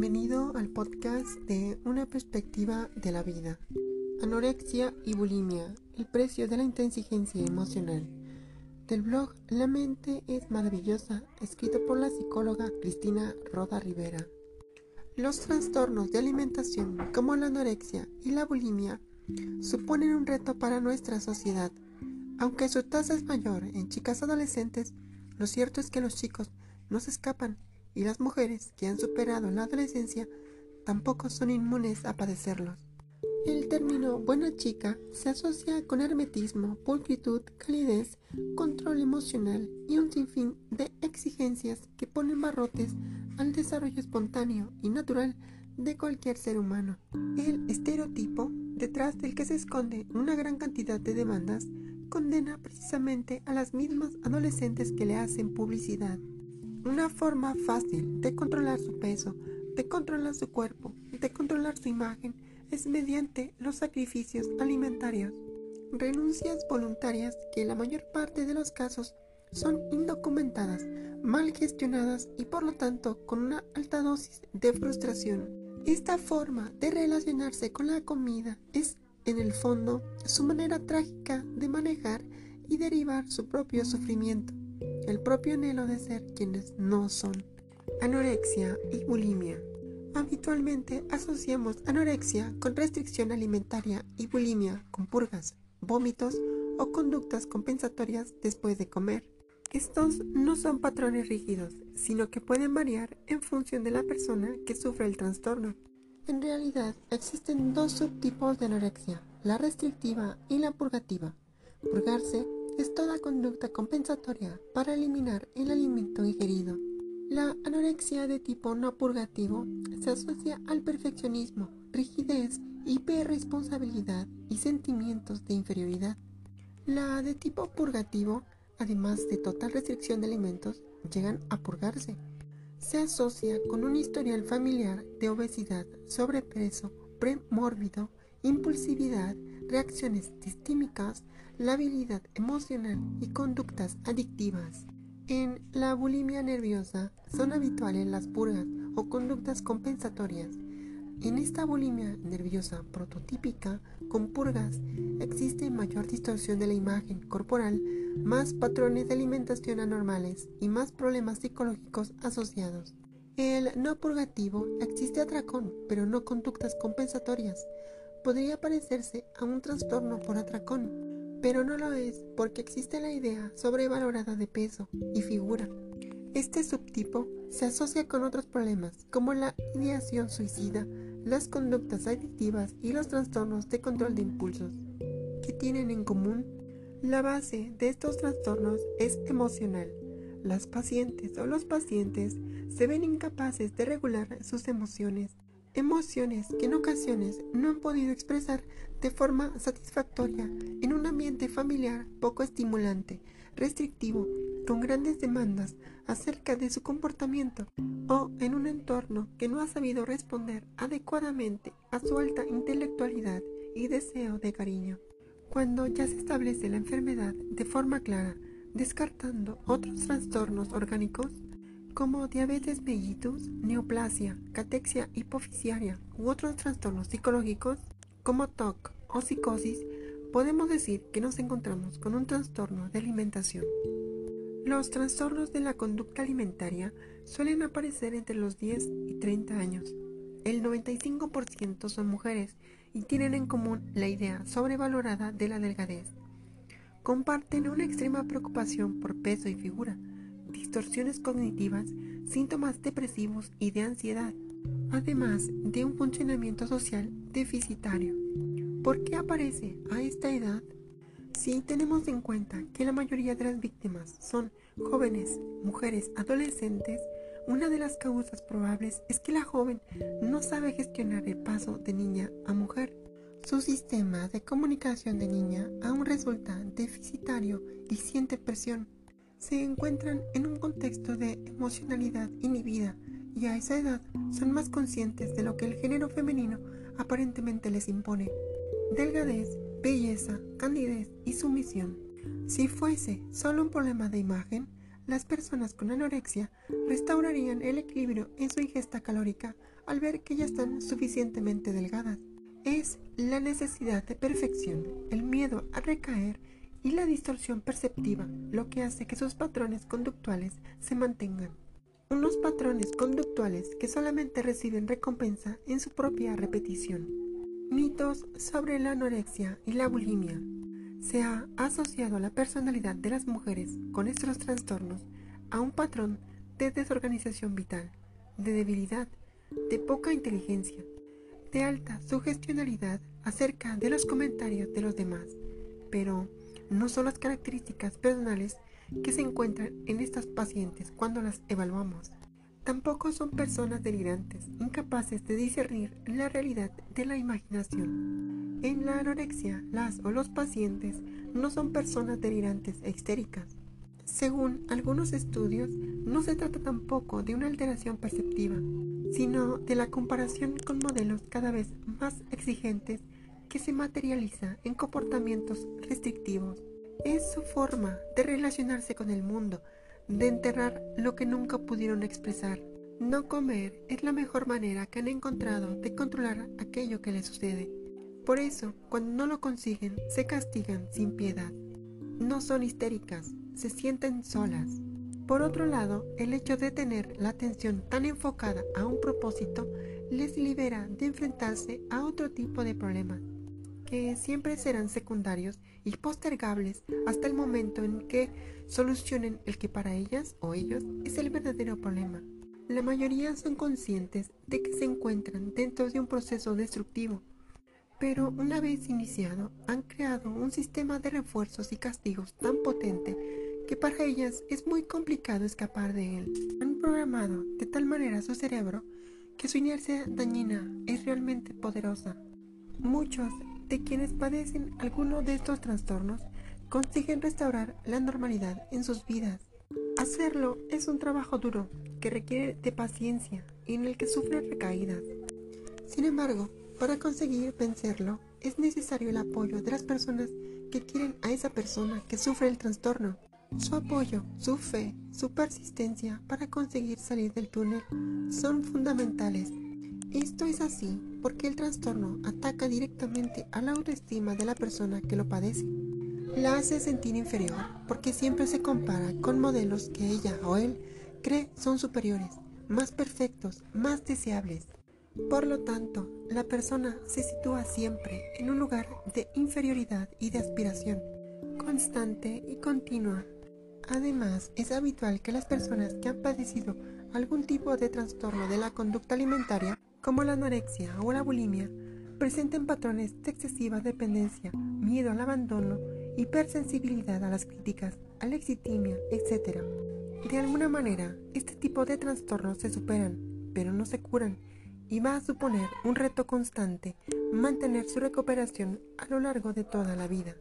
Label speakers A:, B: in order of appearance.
A: Bienvenido al podcast de Una perspectiva de la vida. Anorexia y bulimia, el precio de la inteligencia emocional. Del blog La mente es maravillosa, escrito por la psicóloga Cristina Roda Rivera. Los trastornos de alimentación como la anorexia y la bulimia suponen un reto para nuestra sociedad. Aunque su tasa es mayor en chicas adolescentes, lo cierto es que los chicos no se escapan y las mujeres que han superado la adolescencia tampoco son inmunes a padecerlos. El término buena chica se asocia con hermetismo, pulcritud, calidez, control emocional y un sinfín de exigencias que ponen barrotes al desarrollo espontáneo y natural de cualquier ser humano. El estereotipo, detrás del que se esconde una gran cantidad de demandas, condena precisamente a las mismas adolescentes que le hacen publicidad. Una forma fácil de controlar su peso, de controlar su cuerpo, de controlar su imagen, es mediante los sacrificios alimentarios. Renuncias voluntarias que en la mayor parte de los casos son indocumentadas, mal gestionadas y por lo tanto con una alta dosis de frustración. Esta forma de relacionarse con la comida es, en el fondo, su manera trágica de manejar y derivar su propio sufrimiento el propio anhelo de ser quienes no son. Anorexia y bulimia. Habitualmente asociamos anorexia con restricción alimentaria y bulimia con purgas, vómitos o conductas compensatorias después de comer. Estos no son patrones rígidos, sino que pueden variar en función de la persona que sufre el trastorno. En realidad existen dos subtipos de anorexia, la restrictiva y la purgativa. Purgarse es toda conducta compensatoria para eliminar el alimento ingerido. La anorexia de tipo no purgativo se asocia al perfeccionismo, rigidez, hiperresponsabilidad y sentimientos de inferioridad. La de tipo purgativo, además de total restricción de alimentos, llegan a purgarse. Se asocia con un historial familiar de obesidad, sobrepeso, premórbido, impulsividad, reacciones distímicas, la habilidad emocional y conductas adictivas. En la bulimia nerviosa son habituales las purgas o conductas compensatorias. En esta bulimia nerviosa prototípica con purgas existe mayor distorsión de la imagen corporal, más patrones de alimentación anormales y más problemas psicológicos asociados. El no purgativo existe atracón, pero no conductas compensatorias podría parecerse a un trastorno por atracón, pero no lo es porque existe la idea sobrevalorada de peso y figura. Este subtipo se asocia con otros problemas como la ideación suicida, las conductas adictivas y los trastornos de control de impulsos. ¿Qué tienen en común? La base de estos trastornos es emocional. Las pacientes o los pacientes se ven incapaces de regular sus emociones Emociones que en ocasiones no han podido expresar de forma satisfactoria en un ambiente familiar poco estimulante, restrictivo, con grandes demandas acerca de su comportamiento o en un entorno que no ha sabido responder adecuadamente a su alta intelectualidad y deseo de cariño. Cuando ya se establece la enfermedad de forma clara, descartando otros trastornos orgánicos, como diabetes mellitus, neoplasia, catexia hipofisiaria u otros trastornos psicológicos como TOC o psicosis, podemos decir que nos encontramos con un trastorno de alimentación. Los trastornos de la conducta alimentaria suelen aparecer entre los 10 y 30 años. El 95% son mujeres y tienen en común la idea sobrevalorada de la delgadez. Comparten una extrema preocupación por peso y figura, distorsiones cognitivas, síntomas depresivos y de ansiedad, además de un funcionamiento social deficitario. ¿Por qué aparece a esta edad? Si tenemos en cuenta que la mayoría de las víctimas son jóvenes, mujeres, adolescentes, una de las causas probables es que la joven no sabe gestionar el paso de niña a mujer. Su sistema de comunicación de niña aún resulta deficitario y siente presión se encuentran en un contexto de emocionalidad inhibida y a esa edad son más conscientes de lo que el género femenino aparentemente les impone. Delgadez, belleza, candidez y sumisión. Si fuese solo un problema de imagen, las personas con anorexia restaurarían el equilibrio en su ingesta calórica al ver que ya están suficientemente delgadas. Es la necesidad de perfección, el miedo a recaer y la distorsión perceptiva lo que hace que sus patrones conductuales se mantengan. Unos patrones conductuales que solamente reciben recompensa en su propia repetición. Mitos sobre la anorexia y la bulimia. Se ha asociado la personalidad de las mujeres con estos trastornos a un patrón de desorganización vital, de debilidad, de poca inteligencia, de alta sugestionalidad acerca de los comentarios de los demás. Pero no son las características personales que se encuentran en estas pacientes cuando las evaluamos. Tampoco son personas delirantes, incapaces de discernir la realidad de la imaginación. En la anorexia, las o los pacientes no son personas delirantes e histéricas. Según algunos estudios, no se trata tampoco de una alteración perceptiva, sino de la comparación con modelos cada vez más exigentes que se materializa en comportamientos restrictivos. Es su forma de relacionarse con el mundo, de enterrar lo que nunca pudieron expresar. No comer es la mejor manera que han encontrado de controlar aquello que les sucede. Por eso, cuando no lo consiguen, se castigan sin piedad. No son histéricas, se sienten solas. Por otro lado, el hecho de tener la atención tan enfocada a un propósito les libera de enfrentarse a otro tipo de problemas que siempre serán secundarios y postergables hasta el momento en que solucionen el que para ellas o ellos es el verdadero problema. La mayoría son conscientes de que se encuentran dentro de un proceso destructivo, pero una vez iniciado han creado un sistema de refuerzos y castigos tan potente que para ellas es muy complicado escapar de él. Han programado de tal manera su cerebro que su inercia dañina es realmente poderosa. Muchos de quienes padecen alguno de estos trastornos consiguen restaurar la normalidad en sus vidas. Hacerlo es un trabajo duro que requiere de paciencia y en el que sufren recaídas. Sin embargo, para conseguir vencerlo es necesario el apoyo de las personas que quieren a esa persona que sufre el trastorno. Su apoyo, su fe, su persistencia para conseguir salir del túnel son fundamentales esto es así porque el trastorno ataca directamente a la autoestima de la persona que lo padece. La hace sentir inferior porque siempre se compara con modelos que ella o él cree son superiores, más perfectos, más deseables. Por lo tanto, la persona se sitúa siempre en un lugar de inferioridad y de aspiración, constante y continua. Además, es habitual que las personas que han padecido algún tipo de trastorno de la conducta alimentaria como la anorexia o la bulimia, presenten patrones de excesiva dependencia, miedo al abandono, hipersensibilidad a las críticas, alexitimia, etc. De alguna manera, este tipo de trastornos se superan, pero no se curan, y va a suponer un reto constante mantener su recuperación a lo largo de toda la vida.